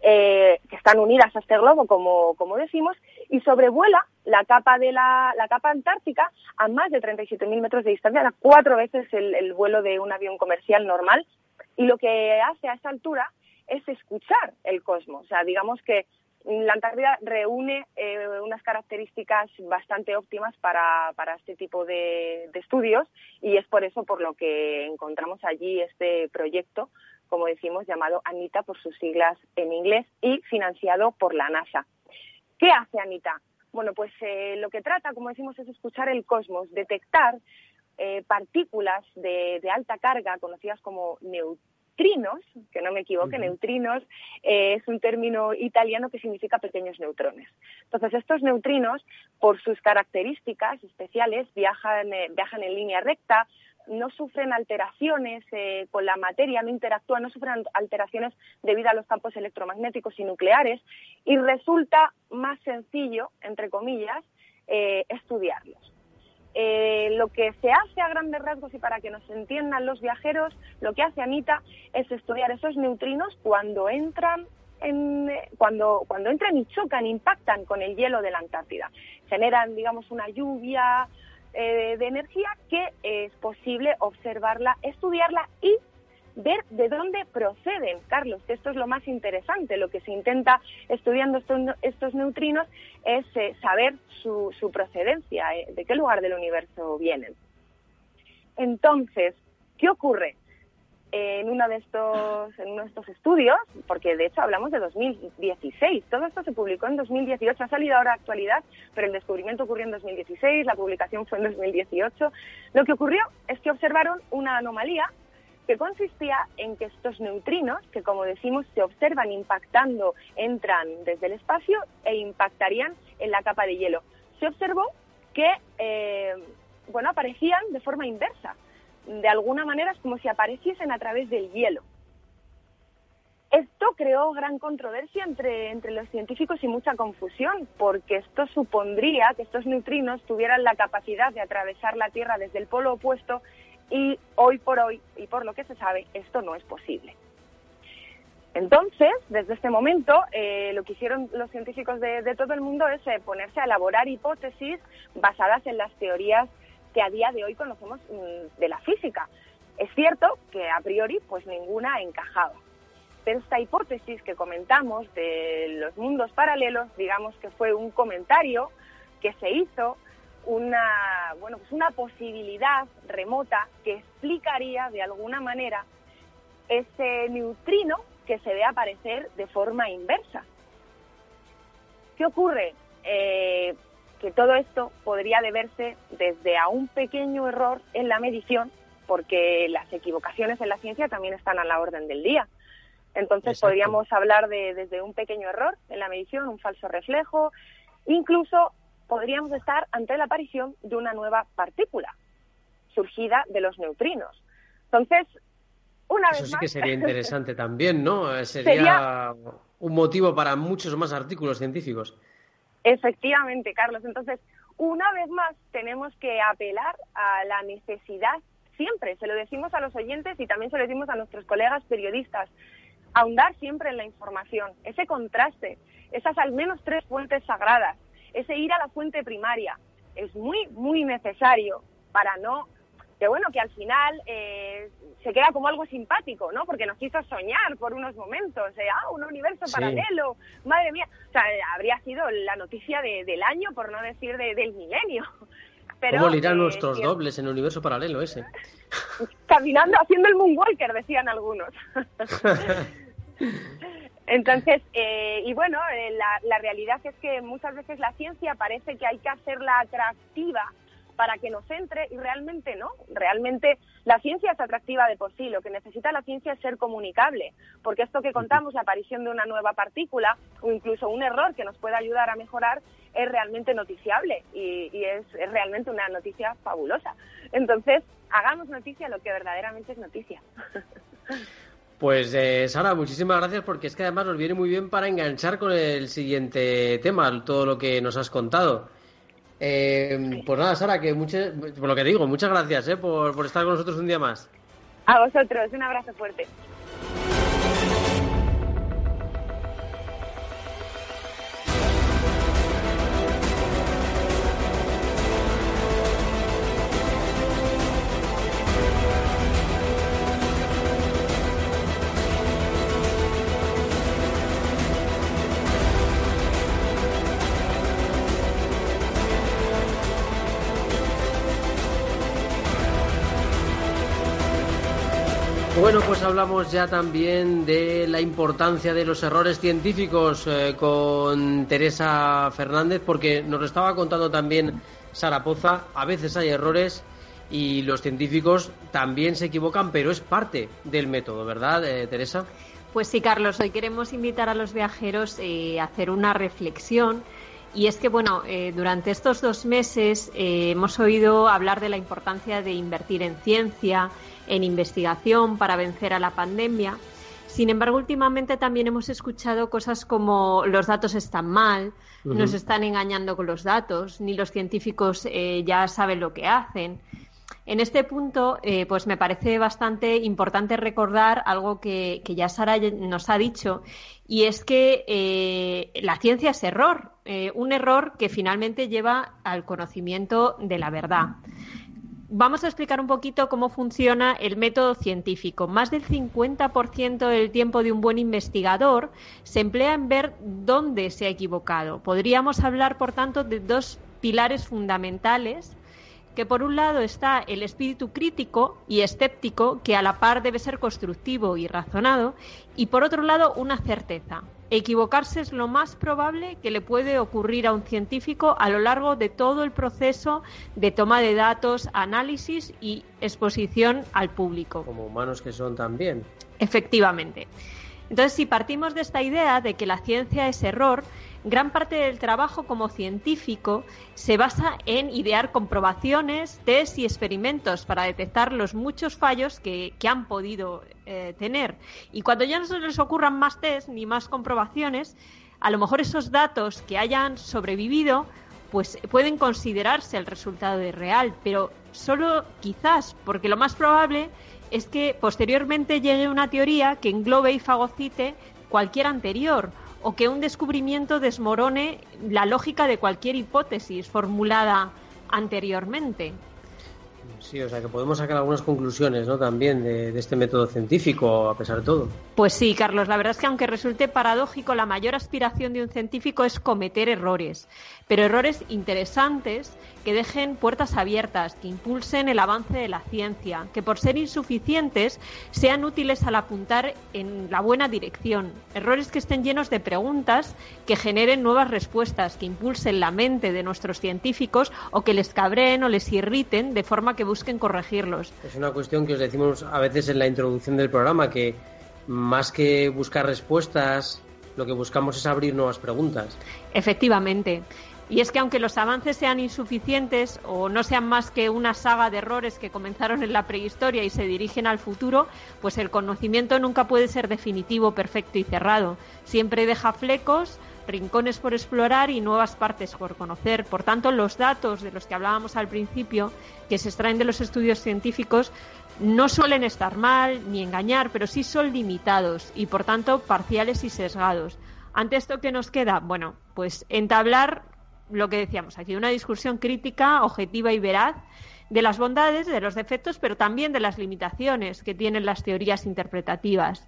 eh, que están unidas a este globo, como, como decimos, y sobrevuela la capa de la, la capa antártica a más de 37.000 metros de distancia, cuatro veces el vuelo de un avión comercial normal, y lo que hace a esta altura es escuchar el cosmos. O sea, digamos que la Antártida reúne eh, unas características bastante óptimas para, para este tipo de, estudios y es por eso por lo que encontramos allí este proyecto, como decimos, llamado ANITA por sus siglas en inglés y financiado por la NASA. ¿Qué hace ANITA? Bueno, pues eh, lo que trata, como decimos, es escuchar el cosmos, detectar eh, partículas de, de, alta carga conocidas como neutrinos neutrinos, que no me equivoque, neutrinos eh, es un término italiano que significa pequeños neutrones. Entonces, estos neutrinos, por sus características especiales, viajan, eh, viajan en línea recta, no sufren alteraciones eh, con la materia, no interactúan, no sufren alteraciones debido a los campos electromagnéticos y nucleares y resulta más sencillo, entre comillas, estudiarlos. Eh, lo que se hace a grandes rasgos y para que nos entiendan los viajeros, lo que hace Anita es estudiar esos neutrinos cuando entran en, cuando, cuando entran y chocan, impactan con el hielo de la Antártida. Generan, digamos, una lluvia eh, de energía que es posible observarla, estudiarla y ver de dónde proceden, Carlos, que esto es lo más interesante. Lo que se intenta estudiando estos, neutrinos es eh, saber su, procedencia, eh, de qué lugar del universo vienen. Entonces, ¿qué ocurre? en uno de estos en uno de estos estudios, porque de hecho hablamos de 2016, todo esto se publicó en 2018, ha salido ahora a actualidad, pero el descubrimiento ocurrió en 2016, la publicación fue en 2018. Lo que ocurrió es que observaron una anomalía que consistía en que estos neutrinos, que como decimos se observan impactando, entran desde el espacio e impactarían en la capa de hielo. Se observó que, eh, bueno, aparecían de forma inversa. De alguna manera es como si apareciesen a través del hielo. Esto creó gran controversia entre, entre los científicos y mucha confusión, porque esto supondría que estos neutrinos tuvieran la capacidad de atravesar la Tierra desde el polo opuesto y hoy por hoy, y por lo que se sabe, esto no es posible. Entonces, desde este momento, eh, lo que hicieron los científicos de, todo el mundo es eh, ponerse a elaborar hipótesis basadas en las teorías que a día de hoy conocemos mm, de la física. Es cierto que a priori, pues ninguna encajaba. Pero esta hipótesis que comentamos de los mundos paralelos, digamos que fue un comentario que se hizo una, bueno, pues una posibilidad remota que explicaría de alguna manera ese neutrino que se ve aparecer de forma inversa. ¿Qué ocurre? Eh, que todo esto podría deberse desde a un pequeño error en la medición, porque las equivocaciones en la ciencia también están a la orden del día. Entonces podríamos hablar de desde un pequeño error en la medición, un falso reflejo, incluso podríamos estar ante la aparición de una nueva partícula surgida de los neutrinos. Entonces, una Eso vez sí que sería interesante también, ¿no? Eh, sería, un motivo para muchos más artículos científicos. Efectivamente, Carlos. Entonces, una vez más tenemos que apelar a la necesidad, siempre, se lo decimos a los oyentes y también se lo decimos a nuestros colegas periodistas, ahondar siempre en la información, ese contraste, esas al menos tres fuentes sagradas, ese ir a la fuente primaria es muy, muy necesario para no que bueno, que al final eh, se queda como algo simpático, ¿no? Porque nos hizo soñar por unos momentos, eh, ah, un universo paralelo, madre mía, o sea, habría sido la noticia del año, por no decir del milenio. Pero, ¿Cómo le irán eh, nuestros dobles en el universo paralelo ese? Caminando, haciendo el moonwalker, decían algunos. Entonces, eh, y bueno, eh, la, realidad es que muchas veces la ciencia parece que hay que hacerla atractiva para que nos entre y realmente no. Realmente la ciencia es atractiva de por sí. Lo que necesita la ciencia es ser comunicable, porque esto que contamos, la aparición de una nueva partícula o incluso un error que nos pueda ayudar a mejorar, es realmente noticiable y, es, es realmente una noticia fabulosa. Entonces, hagamos noticia lo que verdaderamente es noticia. Pues eh, Sara, muchísimas gracias porque es que además nos viene muy bien para enganchar con el siguiente tema, todo lo que nos has contado. Eh, pues nada, Sara, que mucho, por lo que digo, muchas gracias eh, por, por estar con nosotros un día más. A vosotros, un abrazo fuerte. Hablamos ya también de la importancia de los errores científicos eh, con Teresa Fernández, porque nos lo estaba contando también Sara Poza. A veces hay errores y los científicos también se equivocan, pero es parte del método, ¿verdad, eh, Teresa? Pues sí, Carlos, hoy queremos invitar a los viajeros eh, a hacer una reflexión. Y es que, bueno, durante estos dos meses hemos oído hablar de la importancia de invertir en ciencia, en investigación para vencer a la pandemia. Sin embargo, últimamente también hemos escuchado cosas como los datos están mal, nos están engañando con los datos, ni los científicos eh, ya saben lo que hacen. En este punto, eh, pues me parece bastante importante recordar algo que, ya Sara nos ha dicho, y es que eh, la ciencia es error, un error que finalmente lleva al conocimiento de la verdad vamos a explicar un poquito cómo funciona el método científico. Más del 50% del tiempo de un buen investigador se emplea en ver dónde se ha equivocado. Podríamos hablar, por tanto, de dos pilares fundamentales que por un lado está el espíritu crítico y escéptico, que a la par debe ser constructivo y razonado, y por otro lado una certeza. Equivocarse es lo más probable que le puede ocurrir a un científico a lo largo de todo el proceso de toma de datos, análisis y exposición al público. Como humanos que son también. Efectivamente. Entonces, si partimos de esta idea de que la ciencia es error, gran parte del trabajo como científico se basa en idear comprobaciones, test y experimentos para detectar los muchos fallos que, han podido eh, tener. Y cuando ya no se les ocurran más test ni más comprobaciones, a lo mejor esos datos que hayan sobrevivido pues pueden considerarse el resultado de real, pero solo quizás, porque lo más probable es que posteriormente llegue una teoría que englobe y fagocite cualquier anterior o que un descubrimiento desmorone la lógica de cualquier hipótesis formulada anteriormente. Sí, o sea que podemos sacar algunas conclusiones ¿no? también de, este método científico, a pesar de todo. Pues sí, Carlos, la verdad es que aunque resulte paradójico, la mayor aspiración de un científico es cometer errores, pero errores interesantes que dejen puertas abiertas, que impulsen el avance de la ciencia, que por ser insuficientes sean útiles al apuntar en la buena dirección, errores que estén llenos de preguntas, que generen nuevas respuestas, que impulsen la mente de nuestros científicos o que les cabreen o les irriten de forma que busquen corregirlos. Es una cuestión que os decimos a veces en la introducción del programa, que más que buscar respuestas, lo que buscamos es abrir nuevas preguntas. Efectivamente. Y es que aunque los avances sean insuficientes o no sean más que una saga de errores que comenzaron en la prehistoria y se dirigen al futuro, pues el conocimiento nunca puede ser definitivo, perfecto y cerrado. Siempre deja flecos, rincones por explorar y nuevas partes por conocer. Por tanto, los datos de los que hablábamos al principio, que se extraen de los estudios científicos, no suelen estar mal ni engañar, pero sí son limitados y, por tanto, parciales y sesgados. Ante esto que nos queda, bueno, pues entablar lo que decíamos aquí, una discusión crítica, objetiva y veraz de las bondades, de los defectos, pero también de las limitaciones que tienen las teorías interpretativas.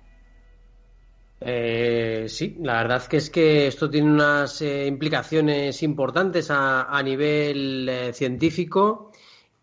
Eh, sí, la verdad que es que esto tiene unas eh, implicaciones importantes a, nivel eh, científico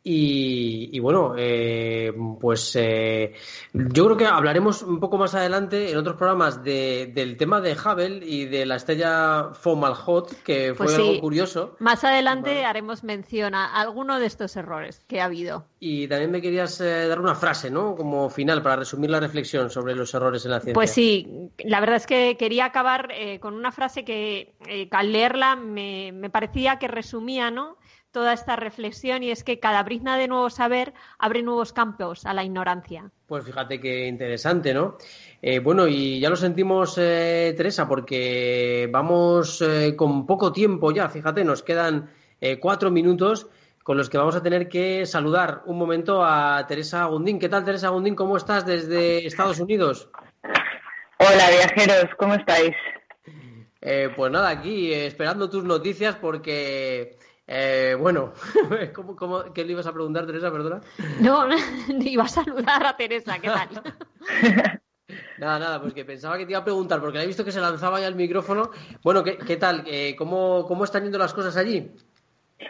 y, bueno, eh, pues eh, yo creo que hablaremos un poco más adelante en otros programas del tema de Hubble y de la estrella Fomalhaut, que fue pues algo curioso. Más adelante haremos mención a alguno de estos errores que ha habido. Y también me querías eh, dar una frase, ¿no? Como final, para resumir la reflexión sobre los errores en la ciencia. Pues sí, la verdad es que quería acabar con una frase que al leerla me, me parecía que resumía, ¿no? Toda esta reflexión y es que cada brizna de nuevo saber abre nuevos campos a la ignorancia. Pues fíjate qué interesante, ¿no? Eh, bueno, y ya lo sentimos, eh, Teresa, porque vamos eh, con poco tiempo ya, fíjate, nos quedan cuatro minutos con los que vamos a tener que saludar un momento a Teresa Gundín. ¿Qué tal, Teresa Gundín? ¿Cómo estás desde Estados Unidos? Hola, viajeros, ¿cómo estáis? pues nada, aquí esperando tus noticias porque eh, bueno, ¿cómo, qué le ibas a preguntar, Teresa? Perdona. No, iba a saludar a Teresa, ¿qué tal? Nada, nada, pues que pensaba que te iba a preguntar, porque he visto que se lanzaba ya el micrófono. Bueno, ¿qué, qué tal? Eh, ¿cómo, ¿Cómo están yendo las cosas allí?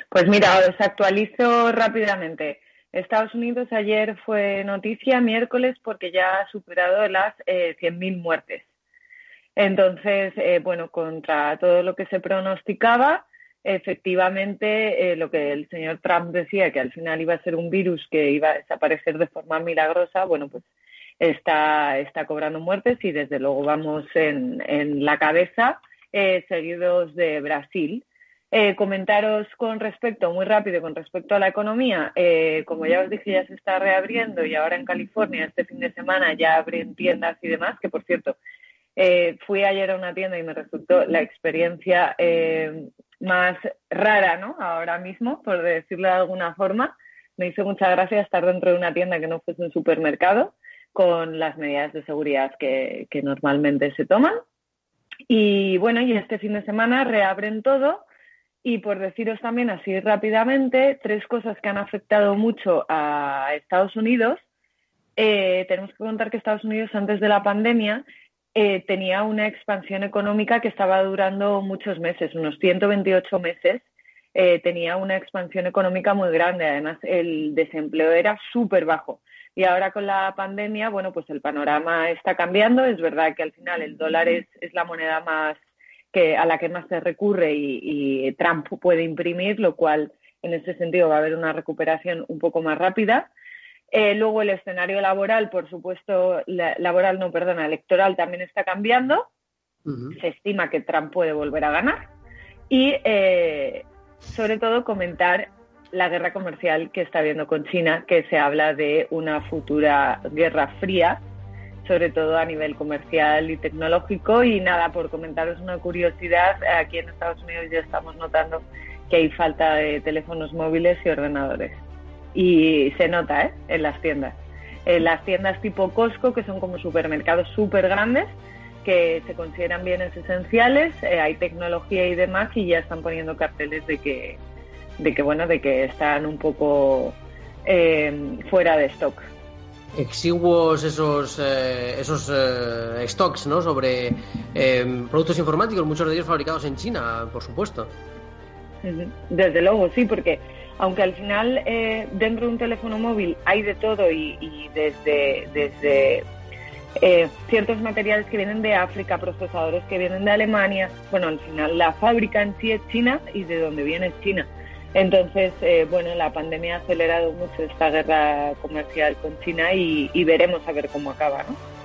Pues mira, os actualizo rápidamente. Estados Unidos ayer fue noticia miércoles porque ya ha superado las eh, 100.000 muertes. Entonces, eh, bueno, contra todo lo que se pronosticaba, efectivamente eh, lo que el señor Trump decía, que al final iba a ser un virus que iba a desaparecer de forma milagrosa, bueno, pues está, está cobrando muertes y desde luego vamos en, en la cabeza, eh, seguidos de Brasil. Eh, comentaros con respecto, muy rápido, con respecto a la economía. como ya os dije, ya se está reabriendo y ahora en California este fin de semana ya abren tiendas y demás, que por cierto, fui ayer a una tienda y me resultó la experiencia más rara, ¿no? Ahora mismo, por decirlo de alguna forma. Me hizo mucha gracia estar dentro de una tienda que no fuese un supermercado con las medidas de seguridad que, normalmente se toman. Y bueno, y este fin de semana reabren todo. Y por deciros también así rápidamente, tres cosas que han afectado mucho a Estados Unidos. Eh, tenemos que contar que Estados Unidos antes de la pandemia eh, tenía una expansión económica que estaba durando muchos meses, unos 128 meses. Eh, tenía una expansión económica muy grande, además el desempleo era súper bajo. Y ahora con la pandemia, bueno, pues el panorama está cambiando. Es verdad que al final el dólar es, la moneda más que a la que más se recurre y, y Trump puede imprimir, lo cual en ese sentido va a haber una recuperación un poco más rápida. Eh, luego el escenario laboral, por supuesto, laboral no, perdona, electoral también está cambiando. Se estima que Trump puede volver a ganar. Y eh, sobre todo comentar la guerra comercial que está habiendo con China, que se habla de una futura guerra fría, sobre todo a nivel comercial y tecnológico. Y nada, por comentaros una curiosidad, aquí en Estados Unidos ya estamos notando que hay falta de teléfonos móviles y ordenadores y se nota ¿eh? en las tiendas. En las tiendas tipo Costco, que son como supermercados súper grandes, que se consideran bienes esenciales, eh, hay tecnología y demás y ya están poniendo carteles de que, de que bueno, de que están un poco eh, fuera de stock. Exiguos esos esos stocks, ¿no? Sobre productos informáticos, muchos de ellos fabricados en China, por supuesto. Desde luego, sí, porque aunque al final eh, dentro de un teléfono móvil hay de todo y, desde, desde eh, ciertos materiales que vienen de África, procesadores que vienen de Alemania, bueno, al final la fábrica en sí es China y de donde viene es China. Entonces, eh, bueno, la pandemia ha acelerado mucho esta guerra comercial con China y, y veremos a ver cómo acaba, ¿no?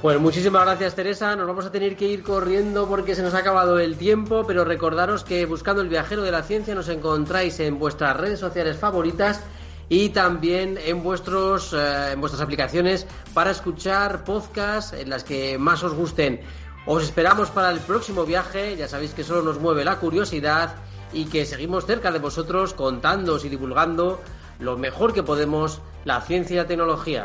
Pues muchísimas gracias Teresa, nos vamos a tener que ir corriendo porque se nos ha acabado el tiempo, pero recordaros que buscando el viajero de la ciencia nos encontráis en vuestras redes sociales favoritas y también en vuestros eh, en vuestras aplicaciones para escuchar podcasts en las que más os gusten. Os esperamos para el próximo viaje, ya sabéis que solo nos mueve la curiosidad y que seguimos cerca de vosotros contándoos y divulgando lo mejor que podemos la ciencia y la tecnología.